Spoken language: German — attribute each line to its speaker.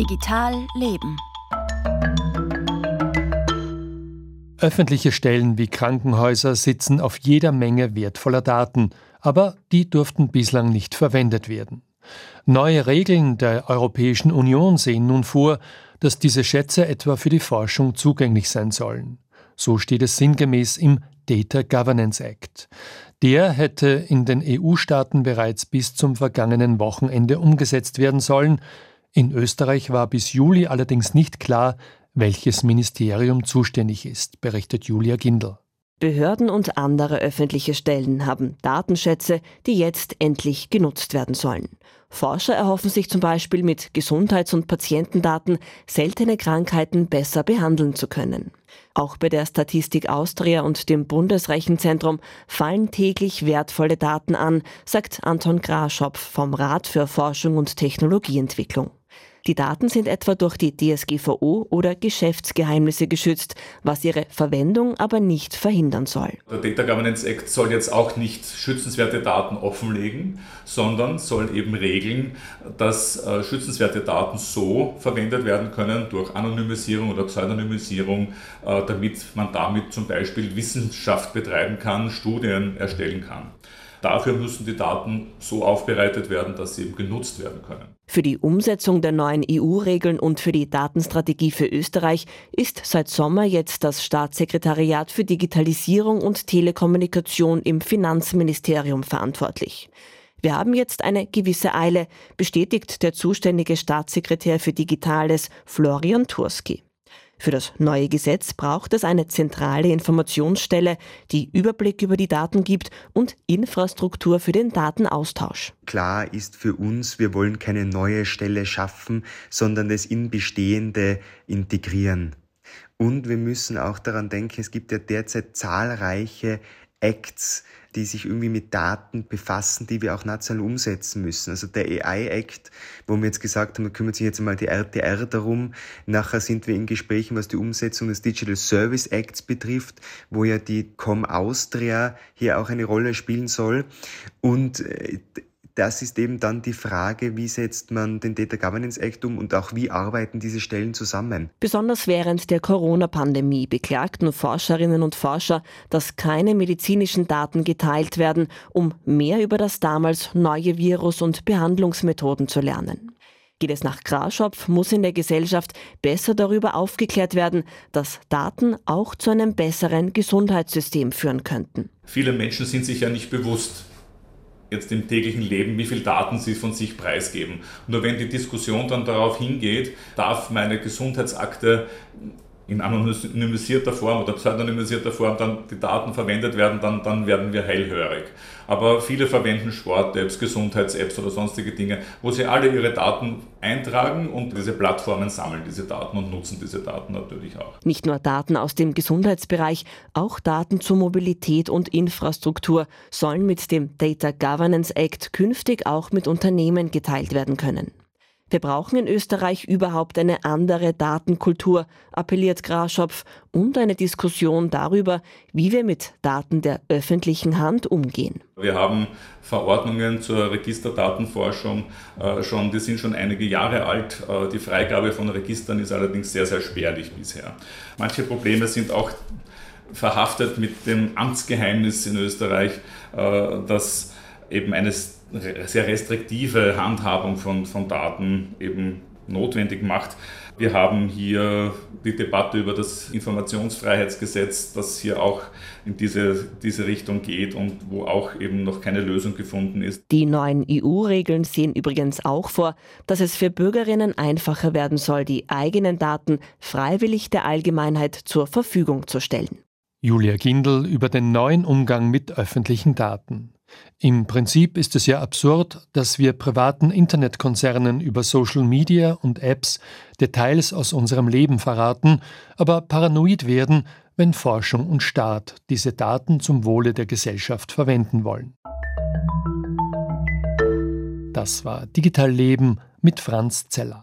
Speaker 1: Digital Leben.
Speaker 2: Öffentliche Stellen wie Krankenhäuser sitzen auf jeder Menge wertvoller Daten, aber die durften bislang nicht verwendet werden. Neue Regeln der Europäischen Union sehen nun vor, dass diese Schätze etwa für die Forschung zugänglich sein sollen. So steht es sinngemäß im Data Governance Act. Der hätte in den EU-Staaten bereits bis zum vergangenen Wochenende umgesetzt werden sollen. In Österreich war bis Juli allerdings nicht klar, welches Ministerium zuständig ist, berichtet Julia Gindel.
Speaker 3: Behörden und andere öffentliche Stellen haben Datenschätze, die jetzt endlich genutzt werden sollen. Forscher erhoffen sich zum Beispiel mit Gesundheits- und Patientendaten seltene Krankheiten besser behandeln zu können. Auch bei der Statistik Austria und dem Bundesrechenzentrum fallen täglich wertvolle Daten an, sagt Anton Graschopf vom Rat für Forschung und Technologieentwicklung. Die Daten sind etwa durch die DSGVO oder Geschäftsgeheimnisse geschützt, was ihre Verwendung aber nicht verhindern soll.
Speaker 4: Der Data Governance Act soll jetzt auch nicht schützenswerte Daten offenlegen, sondern soll eben regeln, dass äh, schützenswerte Daten so verwendet werden können durch Anonymisierung oder Pseudonymisierung, äh, damit man damit zum Beispiel Wissenschaft betreiben kann, Studien erstellen kann. Dafür müssen die Daten so aufbereitet werden, dass sie eben genutzt werden können.
Speaker 3: Für die Umsetzung der neuen EU-Regeln und für die Datenstrategie für Österreich ist seit Sommer jetzt das Staatssekretariat für Digitalisierung und Telekommunikation im Finanzministerium verantwortlich. Wir haben jetzt eine gewisse Eile, bestätigt der zuständige Staatssekretär für Digitales Florian Turski. Für das neue Gesetz braucht es eine zentrale Informationsstelle, die Überblick über die Daten gibt und Infrastruktur für den Datenaustausch.
Speaker 5: Klar ist für uns, wir wollen keine neue Stelle schaffen, sondern es in bestehende integrieren. Und wir müssen auch daran denken, es gibt ja derzeit zahlreiche Acts, die sich irgendwie mit Daten befassen, die wir auch national umsetzen müssen. Also der AI-Act, wo wir jetzt gesagt haben, da kümmert sich jetzt mal die RTR darum. Nachher sind wir in Gesprächen, was die Umsetzung des Digital Service Acts betrifft, wo ja die Com Austria hier auch eine Rolle spielen soll. Und äh, das ist eben dann die Frage, wie setzt man den Data Governance Act um und auch wie arbeiten diese Stellen zusammen.
Speaker 3: Besonders während der Corona-Pandemie beklagten Forscherinnen und Forscher, dass keine medizinischen Daten geteilt werden, um mehr über das damals neue Virus und Behandlungsmethoden zu lernen. Geht es nach Graschopf, muss in der Gesellschaft besser darüber aufgeklärt werden, dass Daten auch zu einem besseren Gesundheitssystem führen könnten.
Speaker 4: Viele Menschen sind sich ja nicht bewusst, jetzt im täglichen Leben, wie viel Daten sie von sich preisgeben. Nur wenn die Diskussion dann darauf hingeht, darf meine Gesundheitsakte in anonymisierter Form oder pseudonymisierter Form dann die Daten verwendet werden, dann, dann werden wir hellhörig. Aber viele verwenden Sport-Apps, Gesundheits-Apps oder sonstige Dinge, wo sie alle ihre Daten eintragen und diese Plattformen sammeln diese Daten und nutzen diese Daten natürlich auch.
Speaker 3: Nicht nur Daten aus dem Gesundheitsbereich, auch Daten zur Mobilität und Infrastruktur sollen mit dem Data Governance Act künftig auch mit Unternehmen geteilt werden können. Wir brauchen in Österreich überhaupt eine andere Datenkultur, appelliert Graschopf, und eine Diskussion darüber, wie wir mit Daten der öffentlichen Hand umgehen.
Speaker 4: Wir haben Verordnungen zur Registerdatenforschung äh, schon, die sind schon einige Jahre alt. Äh, die Freigabe von Registern ist allerdings sehr, sehr spärlich bisher. Manche Probleme sind auch verhaftet mit dem Amtsgeheimnis in Österreich, äh, das eben eines sehr restriktive Handhabung von, von Daten eben notwendig macht. Wir haben hier die Debatte über das Informationsfreiheitsgesetz, das hier auch in diese, diese Richtung geht und wo auch eben noch keine Lösung gefunden ist.
Speaker 3: Die neuen EU-Regeln sehen übrigens auch vor, dass es für Bürgerinnen einfacher werden soll, die eigenen Daten freiwillig der Allgemeinheit zur Verfügung zu stellen.
Speaker 2: Julia Gindel über den neuen Umgang mit öffentlichen Daten. Im Prinzip ist es ja absurd, dass wir privaten Internetkonzernen über Social Media und Apps Details aus unserem Leben verraten, aber paranoid werden, wenn Forschung und Staat diese Daten zum Wohle der Gesellschaft verwenden wollen. Das war Digital Leben mit Franz Zeller.